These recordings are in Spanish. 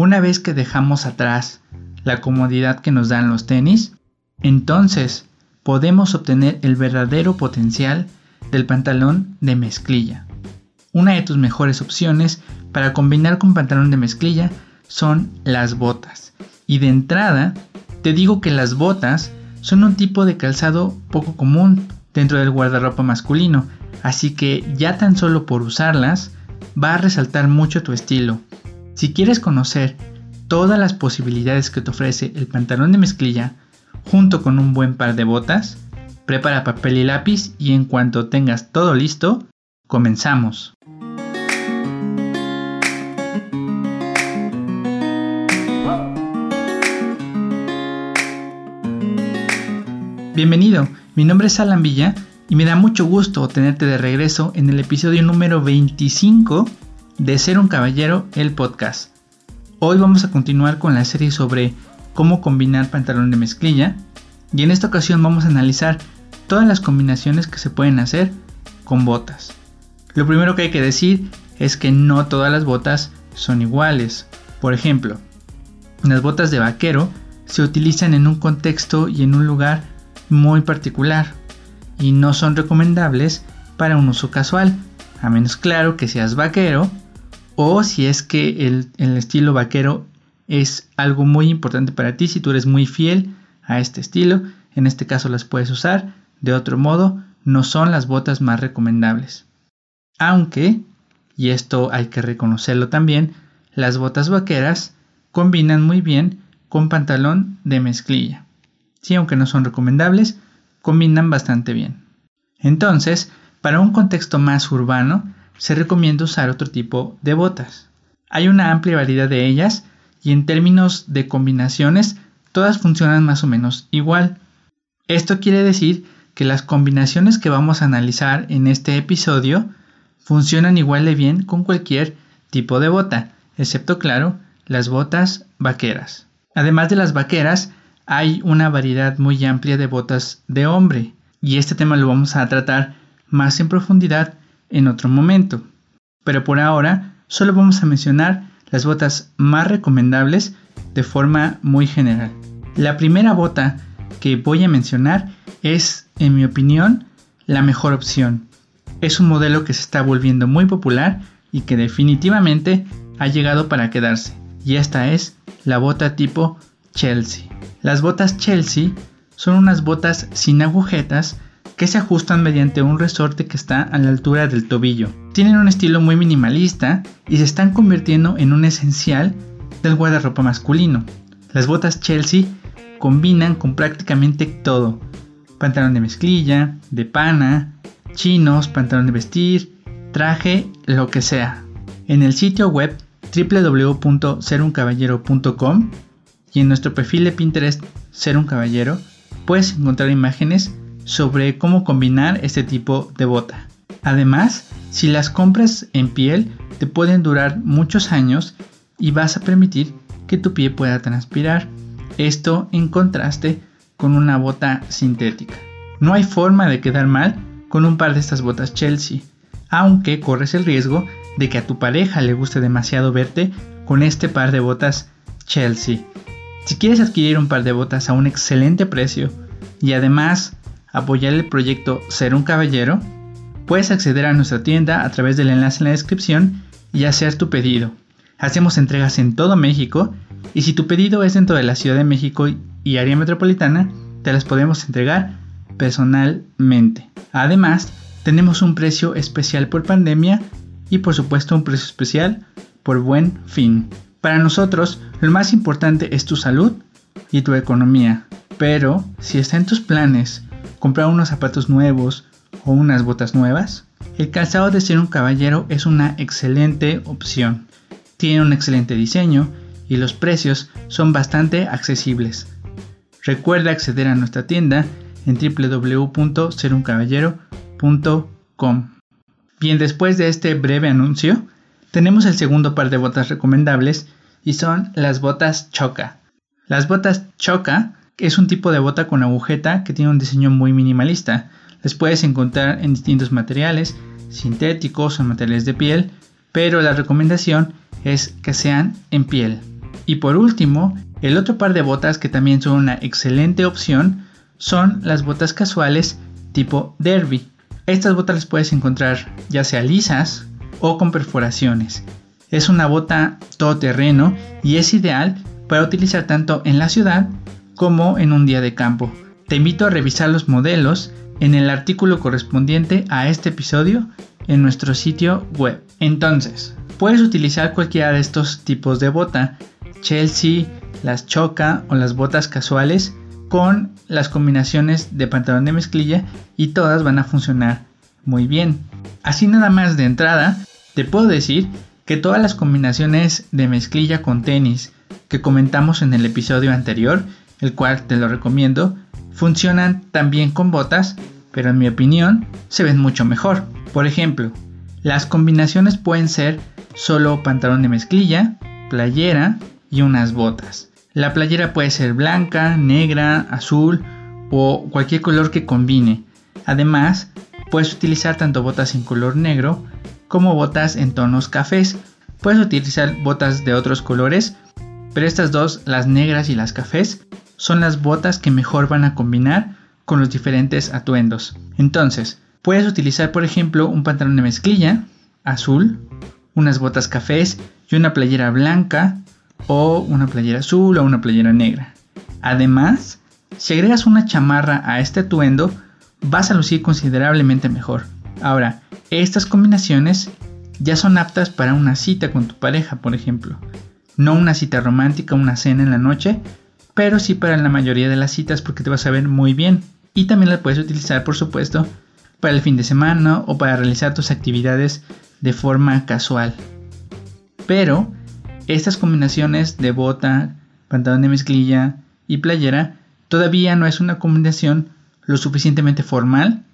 Una vez que dejamos atrás la comodidad que nos dan los tenis, entonces podemos obtener el verdadero potencial del pantalón de mezclilla. Una de tus mejores opciones para combinar con pantalón de mezclilla son las botas. Y de entrada, te digo que las botas son un tipo de calzado poco común dentro del guardarropa masculino, así que ya tan solo por usarlas va a resaltar mucho tu estilo. Si quieres conocer todas las posibilidades que te ofrece el pantalón de mezclilla, junto con un buen par de botas, prepara papel y lápiz y en cuanto tengas todo listo, comenzamos. Bienvenido, mi nombre es Alan Villa y me da mucho gusto tenerte de regreso en el episodio número 25 de Ser un Caballero, el podcast. Hoy vamos a continuar con la serie sobre cómo combinar pantalón de mezclilla y en esta ocasión vamos a analizar todas las combinaciones que se pueden hacer con botas. Lo primero que hay que decir es que no todas las botas son iguales. Por ejemplo, las botas de vaquero se utilizan en un contexto y en un lugar muy particular y no son recomendables para un uso casual, a menos claro que seas vaquero o si es que el, estilo vaquero es algo muy importante para ti, si tú eres muy fiel a este estilo, en este caso las puedes usar, de otro modo no son las botas más recomendables. Aunque, y esto hay que reconocerlo también, las botas vaqueras combinan muy bien con pantalón de mezclilla sí, aunque no son recomendables, combinan bastante bien. Entonces, para un contexto más urbano, se recomienda usar otro tipo de botas. Hay una amplia variedad de ellas y en términos de combinaciones, todas funcionan más o menos igual. Esto quiere decir que las combinaciones que vamos a analizar en este episodio funcionan igual de bien con cualquier tipo de bota, excepto claro, las botas vaqueras. Además de las vaqueras, hay una variedad muy amplia de botas de hombre y este tema lo vamos a tratar más en profundidad en otro momento. Pero por ahora solo vamos a mencionar las botas más recomendables de forma muy general. La primera bota que voy a mencionar es, en mi opinión, la mejor opción. Es un modelo que se está volviendo muy popular y que definitivamente ha llegado para quedarse. Y esta es la bota tipo Chelsea. Las botas Chelsea son unas botas sin agujetas que se ajustan mediante un resorte que está a la altura del tobillo. Tienen un estilo muy minimalista y se están convirtiendo en un esencial del guardarropa masculino. Las botas Chelsea combinan con prácticamente todo. Pantalón de mezclilla, de pana, chinos, pantalón de vestir, traje, lo que sea. En el sitio web www.seruncaballero.com y en nuestro perfil de Pinterest Ser un Caballero puedes encontrar imágenes sobre cómo combinar este tipo de bota. Además, si las compras en piel te pueden durar muchos años y vas a permitir que tu pie pueda transpirar. Esto en contraste con una bota sintética. No hay forma de quedar mal con un par de estas botas Chelsea, aunque corres el riesgo de que a tu pareja le guste demasiado verte con este par de botas Chelsea. Si quieres adquirir un par de botas a un excelente precio y además apoyar el proyecto Ser un Caballero, puedes acceder a nuestra tienda a través del enlace en la descripción y hacer tu pedido. Hacemos entregas en todo México y si tu pedido es dentro de la Ciudad de México y área metropolitana, te las podemos entregar personalmente. Además, tenemos un precio especial por pandemia y por supuesto un precio especial por buen fin. Para nosotros, lo más importante es tu salud y tu economía. Pero si está en tus planes comprar unos zapatos nuevos o unas botas nuevas, el calzado de ser un caballero es una excelente opción. Tiene un excelente diseño y los precios son bastante accesibles. Recuerda acceder a nuestra tienda en www.seruncaballero.com. Bien, después de este breve anuncio, tenemos el segundo par de botas recomendables y son las botas Choca. Las botas Choca es un tipo de bota con agujeta que tiene un diseño muy minimalista. Las puedes encontrar en distintos materiales, sintéticos o materiales de piel, pero la recomendación es que sean en piel. Y por último, el otro par de botas que también son una excelente opción son las botas casuales tipo derby. Estas botas las puedes encontrar ya sea lisas o con perforaciones. Es una bota todoterreno y es ideal para utilizar tanto en la ciudad como en un día de campo. Te invito a revisar los modelos en el artículo correspondiente a este episodio en nuestro sitio web. Entonces, puedes utilizar cualquiera de estos tipos de bota, Chelsea, las choca o las botas casuales con las combinaciones de pantalón de mezclilla y todas van a funcionar muy bien. Así nada más de entrada, te puedo decir que todas las combinaciones de mezclilla con tenis que comentamos en el episodio anterior, el cual te lo recomiendo, funcionan también con botas, pero en mi opinión se ven mucho mejor. Por ejemplo, las combinaciones pueden ser solo pantalón de mezclilla, playera y unas botas. La playera puede ser blanca, negra, azul o cualquier color que combine. Además, puedes utilizar tanto botas en color negro como botas en tonos cafés. Puedes utilizar botas de otros colores, pero estas dos, las negras y las cafés, son las botas que mejor van a combinar con los diferentes atuendos. Entonces, puedes utilizar por ejemplo un pantalón de mezclilla azul, unas botas cafés y una playera blanca o una playera azul o una playera negra. Además, si agregas una chamarra a este atuendo, vas a lucir considerablemente mejor. Ahora, estas combinaciones ya son aptas para una cita con tu pareja, por ejemplo. No una cita romántica, una cena en la noche, pero sí para la mayoría de las citas porque te vas a ver muy bien. Y también las puedes utilizar, por supuesto, para el fin de semana o para realizar tus actividades de forma casual. Pero estas combinaciones de bota, pantalón de mezclilla y playera todavía no es una combinación lo suficientemente formal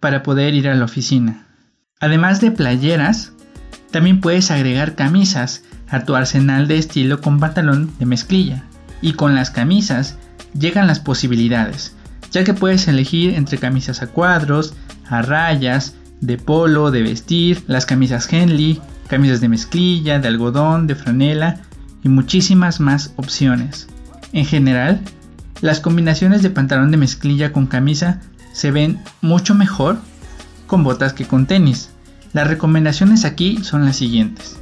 para poder ir a la oficina. Además de playeras, también puedes agregar camisas a tu arsenal de estilo con pantalón de mezclilla. Y con las camisas llegan las posibilidades, ya que puedes elegir entre camisas a cuadros, a rayas, de polo, de vestir, las camisas Henley, camisas de mezclilla, de algodón, de franela y muchísimas más opciones. En general, las combinaciones de pantalón de mezclilla con camisa se ven mucho mejor con botas que con tenis. Las recomendaciones aquí son las siguientes.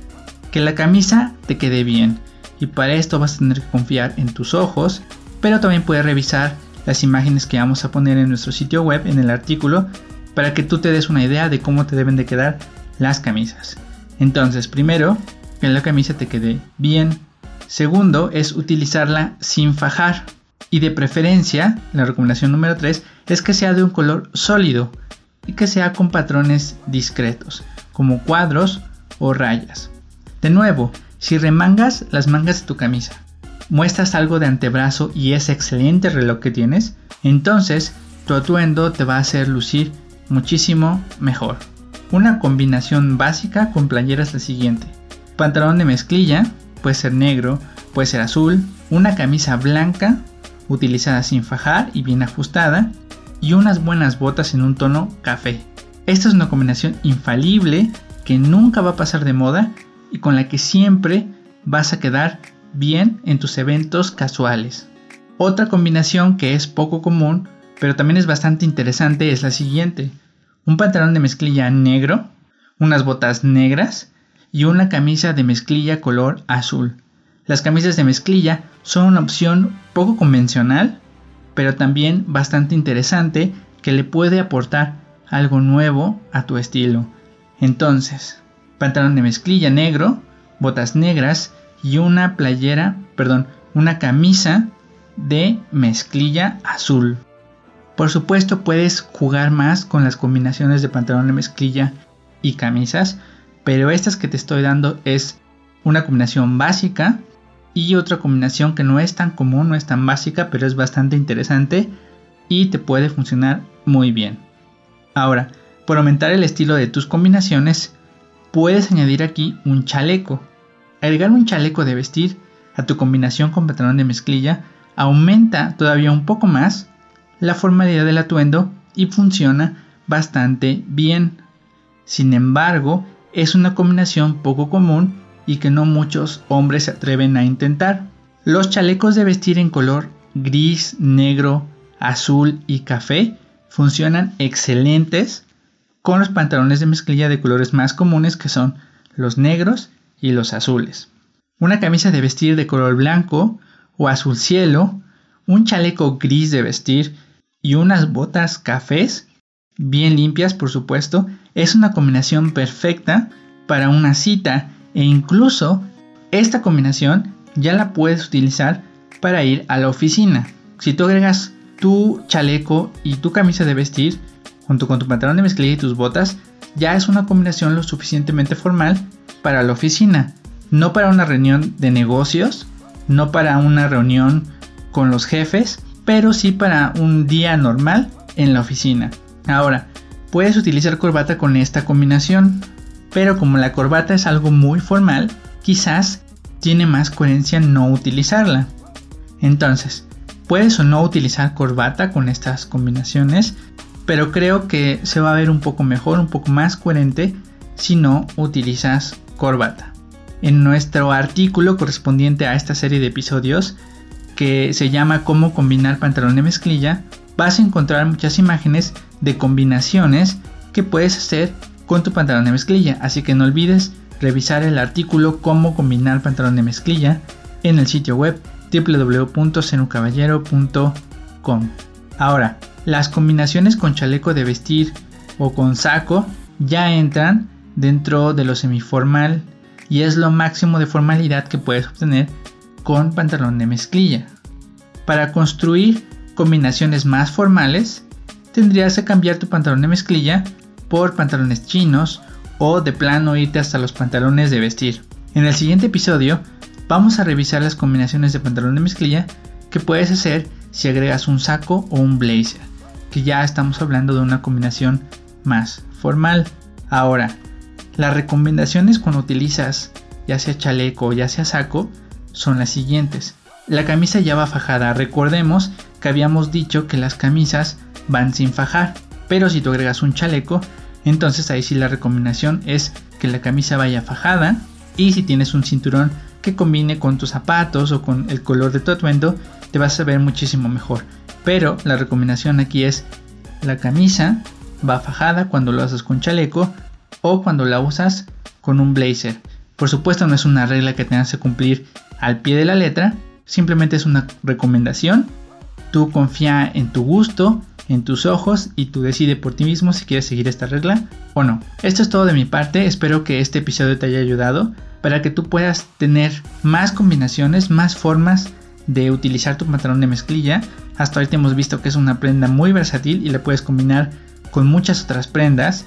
Que la camisa te quede bien y para esto vas a tener que confiar en tus ojos, pero también puedes revisar las imágenes que vamos a poner en nuestro sitio web en el artículo para que tú te des una idea de cómo te deben de quedar las camisas. Entonces, primero, que la camisa te quede bien. Segundo, es utilizarla sin fajar. Y de preferencia, la recomendación número 3 es que sea de un color sólido y que sea con patrones discretos, como cuadros o rayas. De nuevo, si remangas las mangas de tu camisa, muestras algo de antebrazo y ese excelente reloj que tienes, entonces tu atuendo te va a hacer lucir muchísimo mejor. Una combinación básica con playera es la siguiente. Pantalón de mezclilla, puede ser negro, puede ser azul, una camisa blanca utilizada sin fajar y bien ajustada y unas buenas botas en un tono café. Esta es una combinación infalible que nunca va a pasar de moda y con la que siempre vas a quedar bien en tus eventos casuales. Otra combinación que es poco común, pero también es bastante interesante, es la siguiente un pantalón de mezclilla negro, unas botas negras y una camisa de mezclilla color azul. Las camisas de mezclilla son una opción poco convencional, pero también bastante interesante que le puede aportar algo nuevo a tu estilo. Entonces, pantalón de mezclilla negro, botas negras y una playera, perdón, una camisa de mezclilla azul. Por supuesto puedes jugar más con las combinaciones de pantalón de mezclilla y camisas, pero estas que te estoy dando es una combinación básica y otra combinación que no es tan común, no es tan básica, pero es bastante interesante y te puede funcionar muy bien. Ahora, por aumentar el estilo de tus combinaciones, puedes añadir aquí un chaleco. Agregar un chaleco de vestir a tu combinación con pantalón de mezclilla aumenta todavía un poco más la formalidad del atuendo y funciona bastante bien. Sin embargo, es una combinación poco común y que no muchos hombres se atreven a intentar. Los chalecos de vestir en color gris, negro, azul y café funcionan excelentes con los pantalones de mezclilla de colores más comunes que son los negros y los azules. Una camisa de vestir de color blanco o azul cielo, un chaleco gris de vestir y unas botas cafés, bien limpias por supuesto, es una combinación perfecta para una cita e incluso esta combinación ya la puedes utilizar para ir a la oficina. Si tú agregas tu chaleco y tu camisa de vestir junto con tu pantalón de mezclilla y tus botas, ya es una combinación lo suficientemente formal para la oficina, no para una reunión de negocios, no para una reunión con los jefes, pero sí para un día normal en la oficina. Ahora, puedes utilizar corbata con esta combinación, pero como la corbata es algo muy formal, quizás tiene más coherencia no utilizarla. Entonces, puedes o no utilizar corbata con estas combinaciones, pero creo que se va a ver un poco mejor, un poco más coherente si no utilizas corbata. En nuestro artículo correspondiente a esta serie de episodios, que se llama Cómo combinar pantalón de mezclilla, vas a encontrar muchas imágenes de combinaciones que puedes hacer con tu pantalón de mezclilla, así que no olvides revisar el artículo Cómo combinar pantalón de mezclilla en el sitio web www.senucaballero.com. Ahora, las combinaciones con chaleco de vestir o con saco ya entran dentro de lo semiformal y es lo máximo de formalidad que puedes obtener con pantalón de mezclilla. Para construir combinaciones más formales, tendrías que cambiar tu pantalón de mezclilla por pantalones chinos o de plano irte hasta los pantalones de vestir. En el siguiente episodio vamos a revisar las combinaciones de pantalón de mezclilla que puedes hacer si agregas un saco o un blazer, que ya estamos hablando de una combinación más formal. Ahora, las recomendaciones cuando utilizas ya sea chaleco o ya sea saco son las siguientes. La camisa ya va fajada, recordemos que habíamos dicho que las camisas van sin fajar, pero si tú agregas un chaleco entonces ahí sí la recomendación es que la camisa vaya fajada y si tienes un cinturón que combine con tus zapatos o con el color de tu atuendo, te vas a ver muchísimo mejor. Pero la recomendación aquí es la camisa va fajada cuando lo haces con chaleco o cuando la usas con un blazer. Por supuesto no es una regla que tengas que cumplir al pie de la letra, simplemente es una recomendación. Tú confía en tu gusto en tus ojos y tú decides por ti mismo si quieres seguir esta regla o no. Esto es todo de mi parte, espero que este episodio te haya ayudado para que tú puedas tener más combinaciones, más formas de utilizar tu pantalón de mezclilla. Hasta ahorita hemos visto que es una prenda muy versátil y la puedes combinar con muchas otras prendas.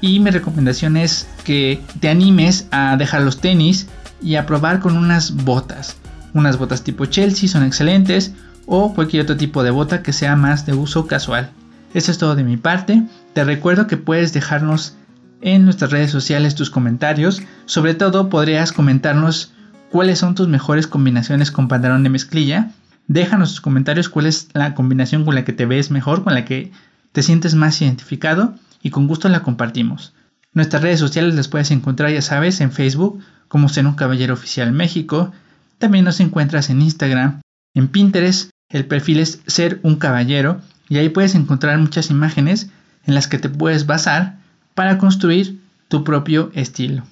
Y mi recomendación es que te animes a dejar los tenis y a probar con unas botas. Unas botas tipo Chelsea son excelentes o cualquier otro tipo de bota que sea más de uso casual. Esto es todo de mi parte. Te recuerdo que puedes dejarnos en nuestras redes sociales tus comentarios. Sobre todo podrías comentarnos cuáles son tus mejores combinaciones con pantalón de mezclilla. Déjanos tus comentarios cuál es la combinación con la que te ves mejor, con la que te sientes más identificado y con gusto la compartimos. Nuestras redes sociales las puedes encontrar, ya sabes, en Facebook como Ser un Caballero Oficial México. También nos encuentras en Instagram, en Pinterest el perfil es ser un caballero y ahí puedes encontrar muchas imágenes en las que te puedes basar para construir tu propio estilo.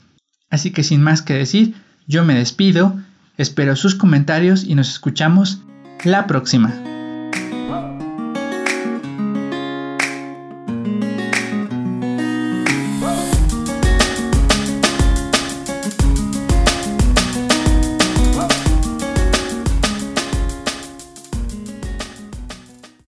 Así que sin más que decir, yo me despido, espero sus comentarios y nos escuchamos la próxima.